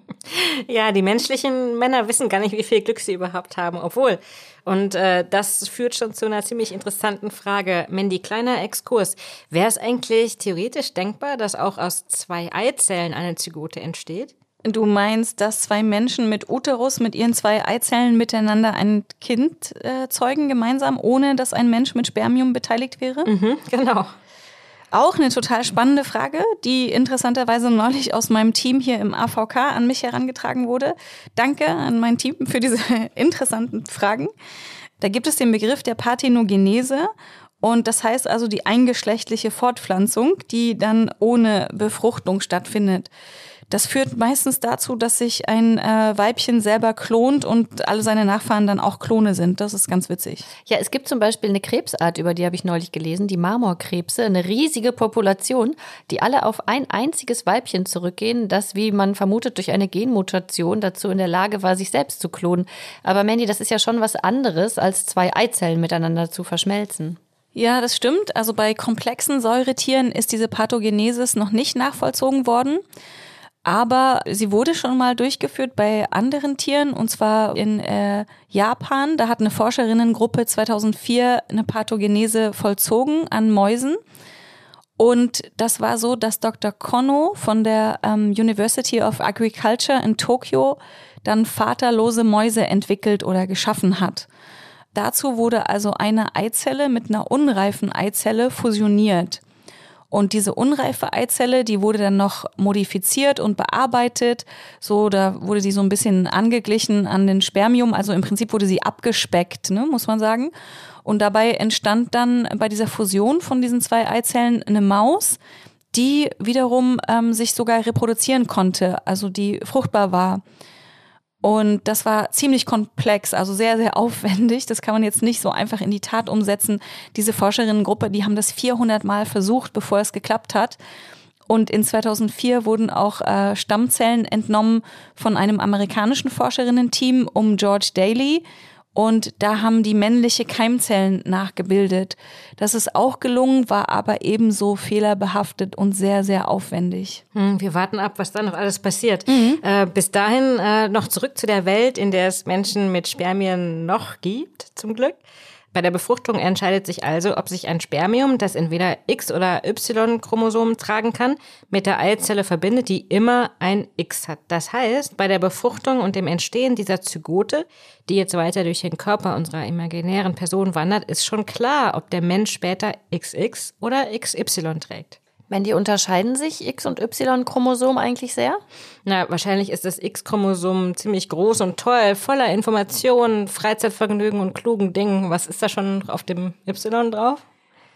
Ja, die menschlichen Männer wissen gar nicht, wie viel Glück sie überhaupt haben, obwohl. Und äh, das führt schon zu einer ziemlich interessanten Frage. Mandy, kleiner Exkurs. Wäre es eigentlich theoretisch denkbar, dass auch aus zwei Eizellen eine Zygote entsteht? Du meinst, dass zwei Menschen mit Uterus mit ihren zwei Eizellen miteinander ein Kind äh, zeugen gemeinsam, ohne dass ein Mensch mit Spermium beteiligt wäre? Mhm, genau. Auch eine total spannende Frage, die interessanterweise neulich aus meinem Team hier im AVK an mich herangetragen wurde. Danke an mein Team für diese <laughs> interessanten Fragen. Da gibt es den Begriff der Parthenogenese und das heißt also die eingeschlechtliche Fortpflanzung, die dann ohne Befruchtung stattfindet. Das führt meistens dazu, dass sich ein äh, Weibchen selber klont und alle seine Nachfahren dann auch Klone sind. Das ist ganz witzig. Ja, es gibt zum Beispiel eine Krebsart, über die habe ich neulich gelesen, die Marmorkrebse, eine riesige Population, die alle auf ein einziges Weibchen zurückgehen, das, wie man vermutet, durch eine Genmutation dazu in der Lage war, sich selbst zu klonen. Aber Mandy, das ist ja schon was anderes, als zwei Eizellen miteinander zu verschmelzen. Ja, das stimmt. Also bei komplexen Säuretieren ist diese Pathogenesis noch nicht nachvollzogen worden. Aber sie wurde schon mal durchgeführt bei anderen Tieren und zwar in äh, Japan. Da hat eine Forscherinnengruppe 2004 eine Pathogenese vollzogen an Mäusen. Und das war so, dass Dr. Kono von der ähm, University of Agriculture in Tokio dann vaterlose Mäuse entwickelt oder geschaffen hat. Dazu wurde also eine Eizelle mit einer unreifen Eizelle fusioniert. Und diese unreife Eizelle, die wurde dann noch modifiziert und bearbeitet. So, da wurde sie so ein bisschen angeglichen an den Spermium. Also im Prinzip wurde sie abgespeckt, ne, muss man sagen. Und dabei entstand dann bei dieser Fusion von diesen zwei Eizellen eine Maus, die wiederum ähm, sich sogar reproduzieren konnte, also die fruchtbar war. Und das war ziemlich komplex, also sehr, sehr <laughs> aufwendig. Das kann man jetzt nicht so einfach in die Tat umsetzen. Diese Forscherinnengruppe, die haben das 400 Mal versucht, bevor es geklappt hat. Und in 2004 wurden auch äh, Stammzellen entnommen von einem amerikanischen Forscherinnen-Team um George Daly. Und da haben die männliche Keimzellen nachgebildet. Das ist auch gelungen, war aber ebenso fehlerbehaftet und sehr, sehr aufwendig. Hm, wir warten ab, was da noch alles passiert. Mhm. Äh, bis dahin äh, noch zurück zu der Welt, in der es Menschen mit Spermien noch gibt, zum Glück. Bei der Befruchtung entscheidet sich also, ob sich ein Spermium, das entweder X- oder Y-Chromosom tragen kann, mit der Eizelle verbindet, die immer ein X hat. Das heißt, bei der Befruchtung und dem Entstehen dieser Zygote, die jetzt weiter durch den Körper unserer imaginären Person wandert, ist schon klar, ob der Mensch später XX oder XY trägt. Wenn die unterscheiden sich X- und Y-Chromosom eigentlich sehr? Na, wahrscheinlich ist das X-Chromosom ziemlich groß und toll, voller Informationen, Freizeitvergnügen und klugen Dingen. Was ist da schon auf dem Y drauf?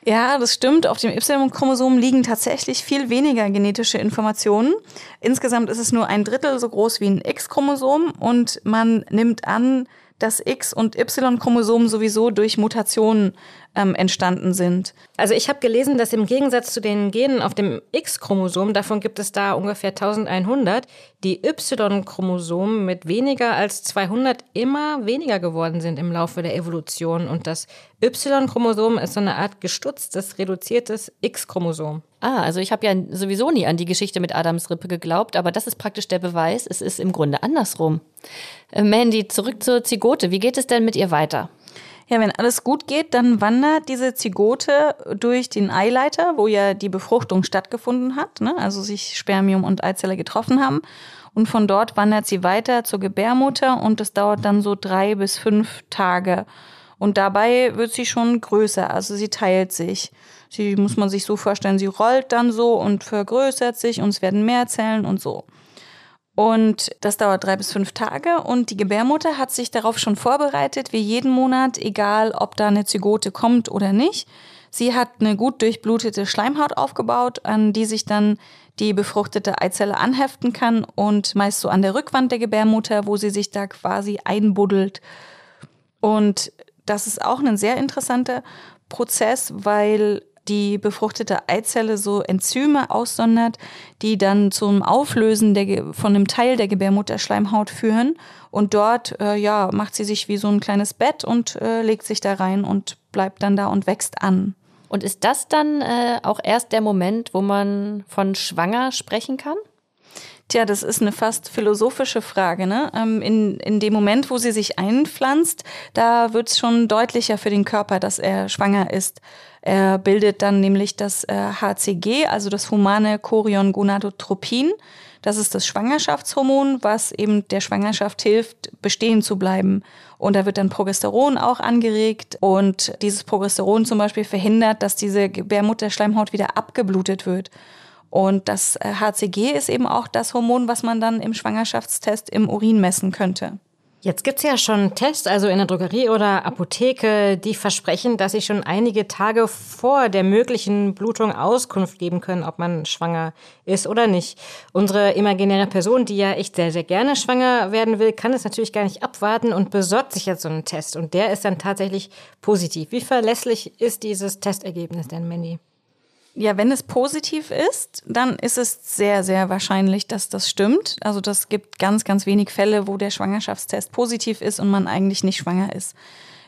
Ja, das stimmt. Auf dem Y-Chromosom liegen tatsächlich viel weniger genetische Informationen. Insgesamt ist es nur ein Drittel so groß wie ein X-Chromosom und man nimmt an, dass X- und Y-Chromosomen sowieso durch Mutationen ähm, entstanden sind. Also ich habe gelesen, dass im Gegensatz zu den Genen auf dem X-Chromosom, davon gibt es da ungefähr 1100, die Y-Chromosomen mit weniger als 200 immer weniger geworden sind im Laufe der Evolution. Und das Y-Chromosom ist so eine Art gestutztes, reduziertes X-Chromosom. Ah, also ich habe ja sowieso nie an die Geschichte mit Adams Rippe geglaubt, aber das ist praktisch der Beweis, es ist im Grunde andersrum. Äh, Mandy, zurück zur Zygote. Wie geht es denn mit ihr weiter? Ja, wenn alles gut geht, dann wandert diese Zygote durch den Eileiter, wo ja die Befruchtung stattgefunden hat, ne? also sich Spermium und Eizelle getroffen haben. Und von dort wandert sie weiter zur Gebärmutter und das dauert dann so drei bis fünf Tage. Und dabei wird sie schon größer, also sie teilt sich. Sie muss man sich so vorstellen, sie rollt dann so und vergrößert sich und es werden mehr Zellen und so. Und das dauert drei bis fünf Tage und die Gebärmutter hat sich darauf schon vorbereitet, wie jeden Monat, egal ob da eine Zygote kommt oder nicht. Sie hat eine gut durchblutete Schleimhaut aufgebaut, an die sich dann die befruchtete Eizelle anheften kann und meist so an der Rückwand der Gebärmutter, wo sie sich da quasi einbuddelt. Und das ist auch ein sehr interessanter Prozess, weil die befruchtete Eizelle so Enzyme aussondert, die dann zum Auflösen der, von einem Teil der Gebärmutterschleimhaut führen. Und dort äh, ja, macht sie sich wie so ein kleines Bett und äh, legt sich da rein und bleibt dann da und wächst an. Und ist das dann äh, auch erst der Moment, wo man von schwanger sprechen kann? Tja, das ist eine fast philosophische Frage. Ne? Ähm, in, in dem Moment, wo sie sich einpflanzt, da wird es schon deutlicher für den Körper, dass er schwanger ist. Er bildet dann nämlich das äh, HCG, also das humane Chorion Gonadotropin. Das ist das Schwangerschaftshormon, was eben der Schwangerschaft hilft, bestehen zu bleiben. Und da wird dann Progesteron auch angeregt. Und dieses Progesteron zum Beispiel verhindert, dass diese Gebärmutterschleimhaut wieder abgeblutet wird. Und das HCG äh, ist eben auch das Hormon, was man dann im Schwangerschaftstest im Urin messen könnte. Jetzt gibt's ja schon Tests, also in der Drogerie oder Apotheke, die versprechen, dass sie schon einige Tage vor der möglichen Blutung Auskunft geben können, ob man schwanger ist oder nicht. Unsere imaginäre Person, die ja echt sehr, sehr gerne schwanger werden will, kann es natürlich gar nicht abwarten und besorgt sich jetzt so einen Test. Und der ist dann tatsächlich positiv. Wie verlässlich ist dieses Testergebnis denn, Mandy? Ja, wenn es positiv ist, dann ist es sehr, sehr wahrscheinlich, dass das stimmt. Also das gibt ganz, ganz wenig Fälle, wo der Schwangerschaftstest positiv ist und man eigentlich nicht schwanger ist.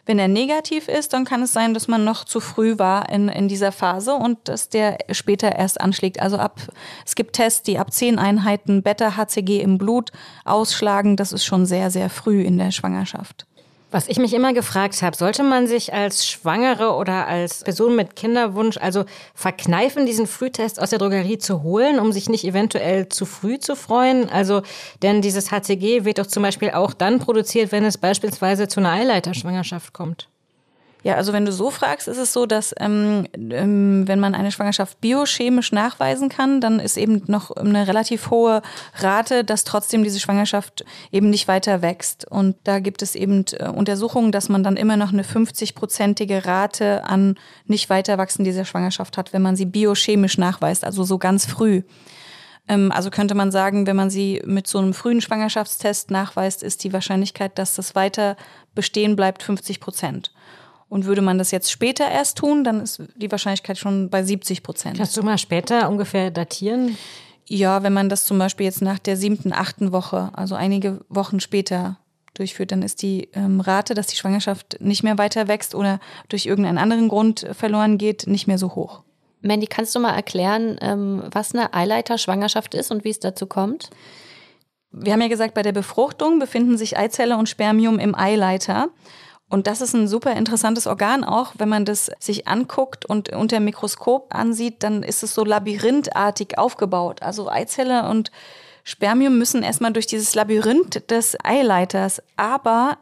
Wenn er negativ ist, dann kann es sein, dass man noch zu früh war in, in dieser Phase und dass der später erst anschlägt. Also ab, es gibt Tests, die ab zehn Einheiten Beta-HCG im Blut ausschlagen. Das ist schon sehr, sehr früh in der Schwangerschaft. Was ich mich immer gefragt habe, sollte man sich als Schwangere oder als Person mit Kinderwunsch also verkneifen, diesen Frühtest aus der Drogerie zu holen, um sich nicht eventuell zu früh zu freuen? Also, denn dieses HCG wird doch zum Beispiel auch dann produziert, wenn es beispielsweise zu einer Eileiterschwangerschaft kommt. Ja, also wenn du so fragst, ist es so, dass ähm, ähm, wenn man eine Schwangerschaft biochemisch nachweisen kann, dann ist eben noch eine relativ hohe Rate, dass trotzdem diese Schwangerschaft eben nicht weiter wächst. Und da gibt es eben äh, Untersuchungen, dass man dann immer noch eine 50-prozentige Rate an nicht weiterwachsen dieser Schwangerschaft hat, wenn man sie biochemisch nachweist, also so ganz früh. Ähm, also könnte man sagen, wenn man sie mit so einem frühen Schwangerschaftstest nachweist, ist die Wahrscheinlichkeit, dass das weiter bestehen bleibt, 50 Prozent. Und würde man das jetzt später erst tun, dann ist die Wahrscheinlichkeit schon bei 70 Prozent. Kannst du mal später ungefähr datieren? Ja, wenn man das zum Beispiel jetzt nach der siebten, achten Woche, also einige Wochen später durchführt, dann ist die ähm, Rate, dass die Schwangerschaft nicht mehr weiter wächst oder durch irgendeinen anderen Grund verloren geht, nicht mehr so hoch. Mandy, kannst du mal erklären, ähm, was eine Eileiter-Schwangerschaft ist und wie es dazu kommt? Wir haben ja gesagt, bei der Befruchtung befinden sich Eizelle und Spermium im Eileiter. Und das ist ein super interessantes Organ auch, wenn man das sich anguckt und unter dem Mikroskop ansieht, dann ist es so labyrinthartig aufgebaut. Also Eizelle und Spermium müssen erstmal durch dieses Labyrinth des Eileiters, aber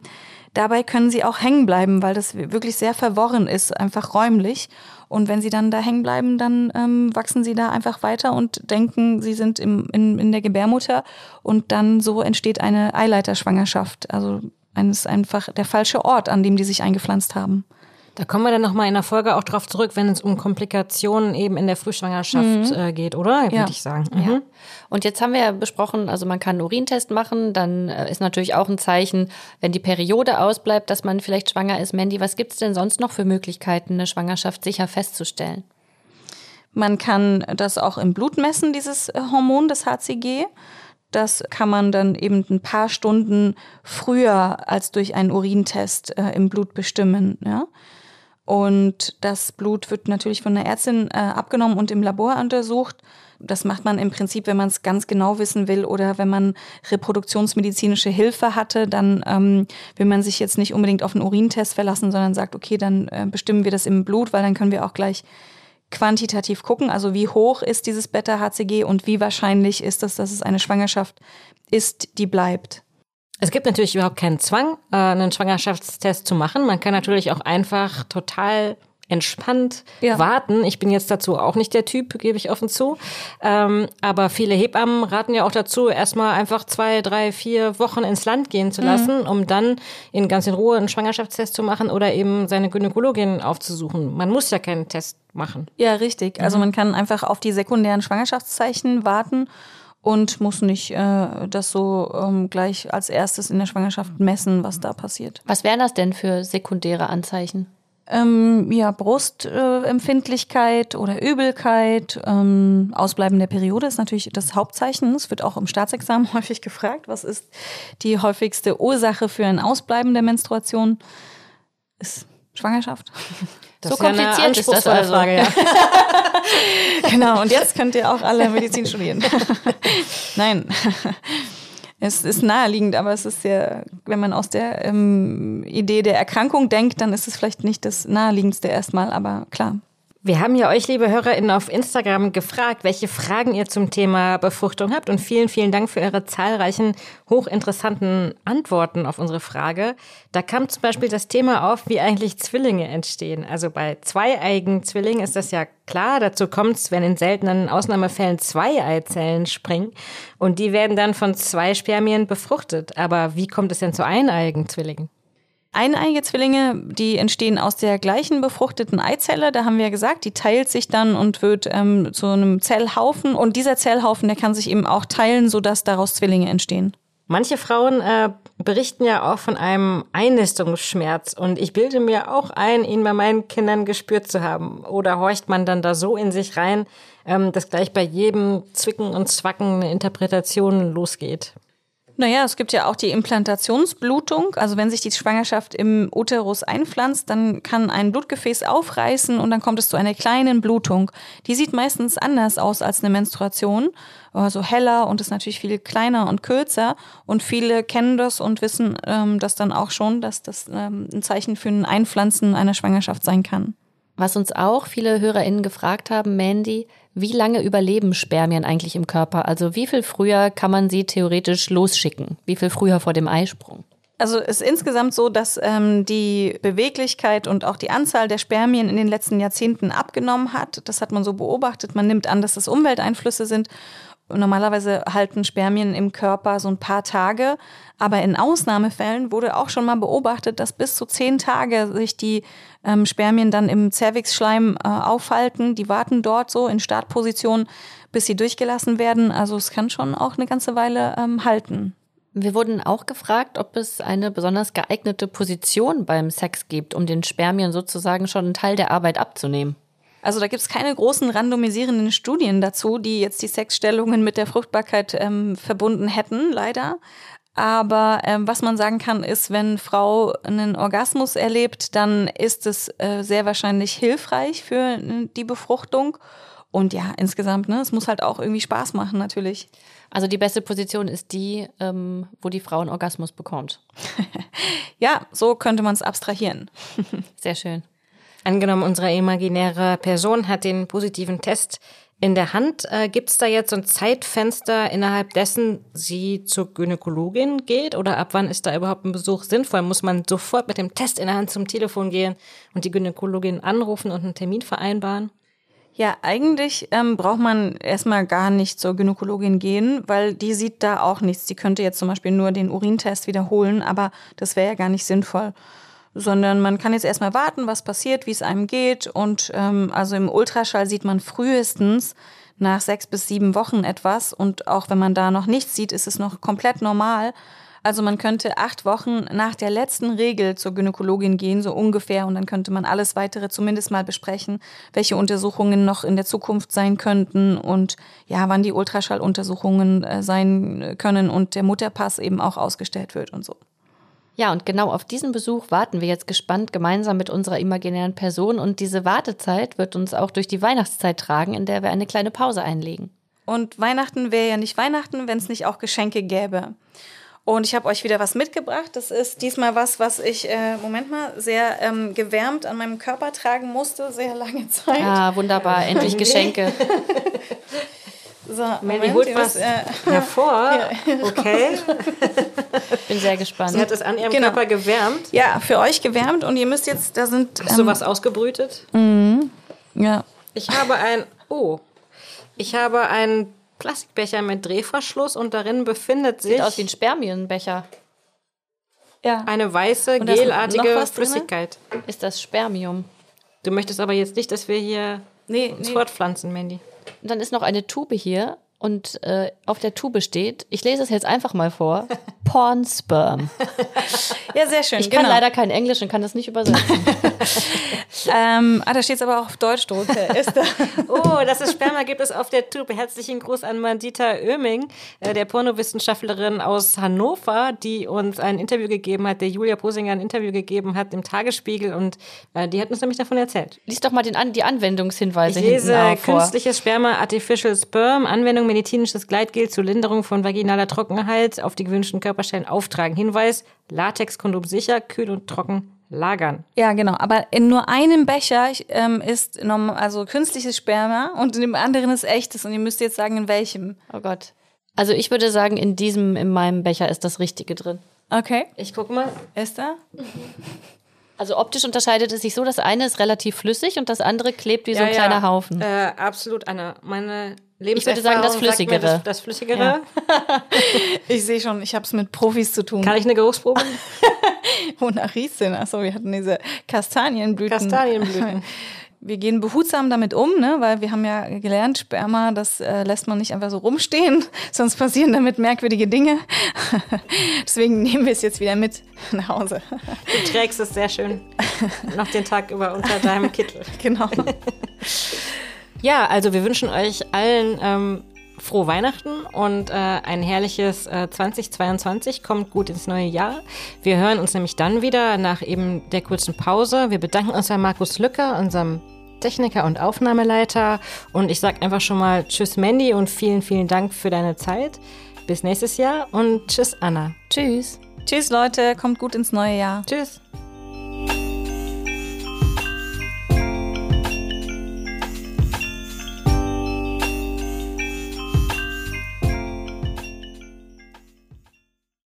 dabei können sie auch hängen bleiben, weil das wirklich sehr verworren ist, einfach räumlich. Und wenn sie dann da hängen bleiben, dann ähm, wachsen sie da einfach weiter und denken, sie sind im, in, in der Gebärmutter und dann so entsteht eine Eileiterschwangerschaft. Also ist einfach der falsche Ort, an dem die sich eingepflanzt haben. Da kommen wir dann nochmal in der Folge auch drauf zurück, wenn es um Komplikationen eben in der Frühschwangerschaft mhm. äh, geht, oder? Würde ja. ich sagen. Mhm. Ja. Und jetzt haben wir ja besprochen, also man kann einen Urintest machen, dann äh, ist natürlich auch ein Zeichen, wenn die Periode ausbleibt, dass man vielleicht schwanger ist. Mandy, was gibt es denn sonst noch für Möglichkeiten, eine Schwangerschaft sicher festzustellen? Man kann das auch im Blut messen, dieses äh, Hormon, das HCG. Das kann man dann eben ein paar Stunden früher als durch einen Urintest äh, im Blut bestimmen. Ja? Und das Blut wird natürlich von der Ärztin äh, abgenommen und im Labor untersucht. Das macht man im Prinzip, wenn man es ganz genau wissen will oder wenn man reproduktionsmedizinische Hilfe hatte, dann ähm, will man sich jetzt nicht unbedingt auf einen Urintest verlassen, sondern sagt, okay, dann äh, bestimmen wir das im Blut, weil dann können wir auch gleich quantitativ gucken, also wie hoch ist dieses Beta-HCG und wie wahrscheinlich ist es, dass es eine Schwangerschaft ist, die bleibt. Es gibt natürlich überhaupt keinen Zwang, äh, einen Schwangerschaftstest zu machen. Man kann natürlich auch einfach total entspannt ja. warten. Ich bin jetzt dazu auch nicht der Typ, gebe ich offen zu. Ähm, aber viele Hebammen raten ja auch dazu, erstmal einfach zwei, drei, vier Wochen ins Land gehen zu lassen, mhm. um dann in ganz in Ruhe einen Schwangerschaftstest zu machen oder eben seine Gynäkologin aufzusuchen. Man muss ja keinen Test machen. Ja, richtig. Also mhm. man kann einfach auf die sekundären Schwangerschaftszeichen warten und muss nicht äh, das so ähm, gleich als erstes in der Schwangerschaft messen, was da passiert. Was wären das denn für sekundäre Anzeichen? Ähm, ja, Brustempfindlichkeit äh, oder Übelkeit, ähm, Ausbleiben der Periode ist natürlich das Hauptzeichen. Es wird auch im Staatsexamen <laughs> häufig gefragt, was ist die häufigste Ursache für ein Ausbleiben der Menstruation? Ist Schwangerschaft. <laughs> Das so ist ja kompliziert ist das also. Frage, ja. <laughs> Genau, und jetzt könnt ihr auch alle Medizin studieren. Nein. Es ist naheliegend, aber es ist ja, wenn man aus der ähm, Idee der Erkrankung denkt, dann ist es vielleicht nicht das naheliegendste erstmal, aber klar. Wir haben ja euch, liebe HörerInnen, auf Instagram gefragt, welche Fragen ihr zum Thema Befruchtung habt. Und vielen, vielen Dank für eure zahlreichen, hochinteressanten Antworten auf unsere Frage. Da kam zum Beispiel das Thema auf, wie eigentlich Zwillinge entstehen. Also bei zweieigen Zwillingen ist das ja klar. Dazu kommt es, wenn in seltenen Ausnahmefällen zwei Eizellen springen. Und die werden dann von zwei Spermien befruchtet. Aber wie kommt es denn zu eineigen Zwillingen? Eineige Zwillinge, die entstehen aus der gleichen befruchteten Eizelle. Da haben wir ja gesagt, die teilt sich dann und wird ähm, zu einem Zellhaufen. Und dieser Zellhaufen, der kann sich eben auch teilen, sodass daraus Zwillinge entstehen. Manche Frauen äh, berichten ja auch von einem Einnistungsschmerz und ich bilde mir auch ein, ihn bei meinen Kindern gespürt zu haben. Oder horcht man dann da so in sich rein, ähm, dass gleich bei jedem Zwicken und Zwacken eine Interpretation losgeht? Naja, es gibt ja auch die Implantationsblutung. Also wenn sich die Schwangerschaft im Uterus einpflanzt, dann kann ein Blutgefäß aufreißen und dann kommt es zu einer kleinen Blutung. Die sieht meistens anders aus als eine Menstruation, also heller und ist natürlich viel kleiner und kürzer. Und viele kennen das und wissen ähm, das dann auch schon, dass das ähm, ein Zeichen für ein Einpflanzen einer Schwangerschaft sein kann. Was uns auch viele HörerInnen gefragt haben, Mandy, wie lange überleben Spermien eigentlich im Körper? Also wie viel früher kann man sie theoretisch losschicken? Wie viel früher vor dem Eisprung? Also es ist insgesamt so, dass ähm, die Beweglichkeit und auch die Anzahl der Spermien in den letzten Jahrzehnten abgenommen hat. Das hat man so beobachtet. Man nimmt an, dass es Umwelteinflüsse sind. Normalerweise halten Spermien im Körper so ein paar Tage, aber in Ausnahmefällen wurde auch schon mal beobachtet, dass bis zu zehn Tage sich die ähm, Spermien dann im Zervixschleim äh, aufhalten. Die warten dort so in Startposition, bis sie durchgelassen werden. Also es kann schon auch eine ganze Weile ähm, halten. Wir wurden auch gefragt, ob es eine besonders geeignete Position beim Sex gibt, um den Spermien sozusagen schon einen Teil der Arbeit abzunehmen. Also da gibt es keine großen randomisierenden Studien dazu, die jetzt die Sexstellungen mit der Fruchtbarkeit ähm, verbunden hätten, leider. Aber ähm, was man sagen kann, ist, wenn Frau einen Orgasmus erlebt, dann ist es äh, sehr wahrscheinlich hilfreich für äh, die Befruchtung. Und ja, insgesamt, ne, es muss halt auch irgendwie Spaß machen, natürlich. Also die beste Position ist die, ähm, wo die Frau einen Orgasmus bekommt. <laughs> ja, so könnte man es abstrahieren. <laughs> Sehr schön. Angenommen, unsere imaginäre Person hat den positiven Test in der Hand. Äh, Gibt es da jetzt so ein Zeitfenster, innerhalb dessen sie zur Gynäkologin geht? Oder ab wann ist da überhaupt ein Besuch sinnvoll? Muss man sofort mit dem Test in der Hand zum Telefon gehen und die Gynäkologin anrufen und einen Termin vereinbaren? Ja, eigentlich ähm, braucht man erstmal gar nicht zur Gynäkologin gehen, weil die sieht da auch nichts. Die könnte jetzt zum Beispiel nur den Urintest wiederholen, aber das wäre ja gar nicht sinnvoll sondern man kann jetzt erstmal warten, was passiert, wie es einem geht. Und ähm, also im Ultraschall sieht man frühestens nach sechs bis sieben Wochen etwas. Und auch wenn man da noch nichts sieht, ist es noch komplett normal. Also man könnte acht Wochen nach der letzten Regel zur Gynäkologin gehen, so ungefähr, und dann könnte man alles weitere zumindest mal besprechen, welche Untersuchungen noch in der Zukunft sein könnten und ja, wann die Ultraschalluntersuchungen äh, sein können und der Mutterpass eben auch ausgestellt wird und so. Ja, und genau auf diesen Besuch warten wir jetzt gespannt gemeinsam mit unserer imaginären Person und diese Wartezeit wird uns auch durch die Weihnachtszeit tragen, in der wir eine kleine Pause einlegen. Und Weihnachten wäre ja nicht Weihnachten, wenn es nicht auch Geschenke gäbe. Und ich habe euch wieder was mitgebracht. Das ist diesmal was, was ich, äh, Moment mal, sehr ähm, gewärmt an meinem Körper tragen musste, sehr lange Zeit. Ah, wunderbar, <laughs> endlich Geschenke. <laughs> So, Mandy Moment, holt was äh, <laughs> hervor. <laughs> Okay. <laughs> Bin sehr gespannt. Sie hat es an ihrem Genau. Körper gewärmt. ja, für euch gewärmt und ihr müsst jetzt, da sind. Hast du was ausgebrütet? Ja. Ich habe ein, oh, ich habe einen Plastikbecher mit Drehverschluss und darin befindet sich Sieht aus wie ein Spermienbecher. ja. eine weiße, gelartige? Flüssigkeit. Ist das Spermium? Du möchtest aber jetzt nicht, dass wir hier Nee, uns nee. fortpflanzen, Mandy. Und dann ist noch eine Tube hier. Und äh, auf der Tube steht, ich lese es jetzt einfach mal vor, <laughs> Porn Sperm. Ja, sehr schön. Ich kann leider kein Englisch und kann das nicht übersetzen. <laughs> Ähm, ah, da steht es aber auch auf Deutsch drunter. <laughs> Ist da. Oh, das ist Sperma gibt es auf der Tube. Herzlichen Gruß an Mandita Oeming, äh, der Pornowissenschaftlerin aus Hannover, die uns ein Interview gegeben hat, der Julia Posinger ein Interview gegeben hat im Tagesspiegel und äh, die hat uns nämlich davon erzählt. Lies doch mal den an, die Anwendungshinweise Ich hinten lese auch vor. künstliches Sperma, Artificial Sperm, Anwendung medizinisches Gleitgel zur Linderung von vaginaler Trockenheit auf die gewünschten Körperstellen auftragen. Hinweis, Latexkondom sicher, kühl und trocken lagern. Ja, genau. Aber in nur einem Becher ähm, ist also künstliches Sperma und in dem anderen ist echtes. Und ihr müsst jetzt sagen, in welchem. Oh Gott. Also ich würde sagen, in diesem, in meinem Becher ist das Richtige drin. Okay. Ich guck mal. Esther? <laughs> Also optisch unterscheidet es sich so, das eine ist relativ flüssig und das andere klebt wie so ein Ja, kleiner ja. Haufen. Äh, absolut, Anna. Meine Ich würde sagen, das Flüssigere. Das, das Flüssigere. <laughs> Ich sehe schon, ich habe es mit Profis zu tun. Kann ich eine Geruchsprobe? <laughs> Wonach riecht's denn? Achso, wir hatten diese Kastanienblüten. Kastanienblüten. <laughs> Wir gehen behutsam damit um, ne? weil wir haben ja gelernt, Sperma, das äh, lässt man nicht einfach so rumstehen, sonst passieren damit merkwürdige Dinge. Deswegen nehmen wir es jetzt wieder mit nach Hause. Du trägst es sehr schön noch den Tag über unter deinem Kittel. genau. Ja, also wir wünschen euch allen ähm, frohe Weihnachten und äh, ein herrliches äh, 2022. Kommt gut ins neue Jahr. Wir hören uns nämlich dann wieder nach eben der kurzen Pause. Wir bedanken uns bei Markus Lücker, unserem Techniker und Aufnahmeleiter. Und ich sage einfach schon mal Tschüss Mandy und vielen, vielen Dank für deine Zeit. Bis nächstes Jahr und Tschüss Anna. Tschüss. Tschüss Leute, kommt gut ins neue Jahr. Tschüss.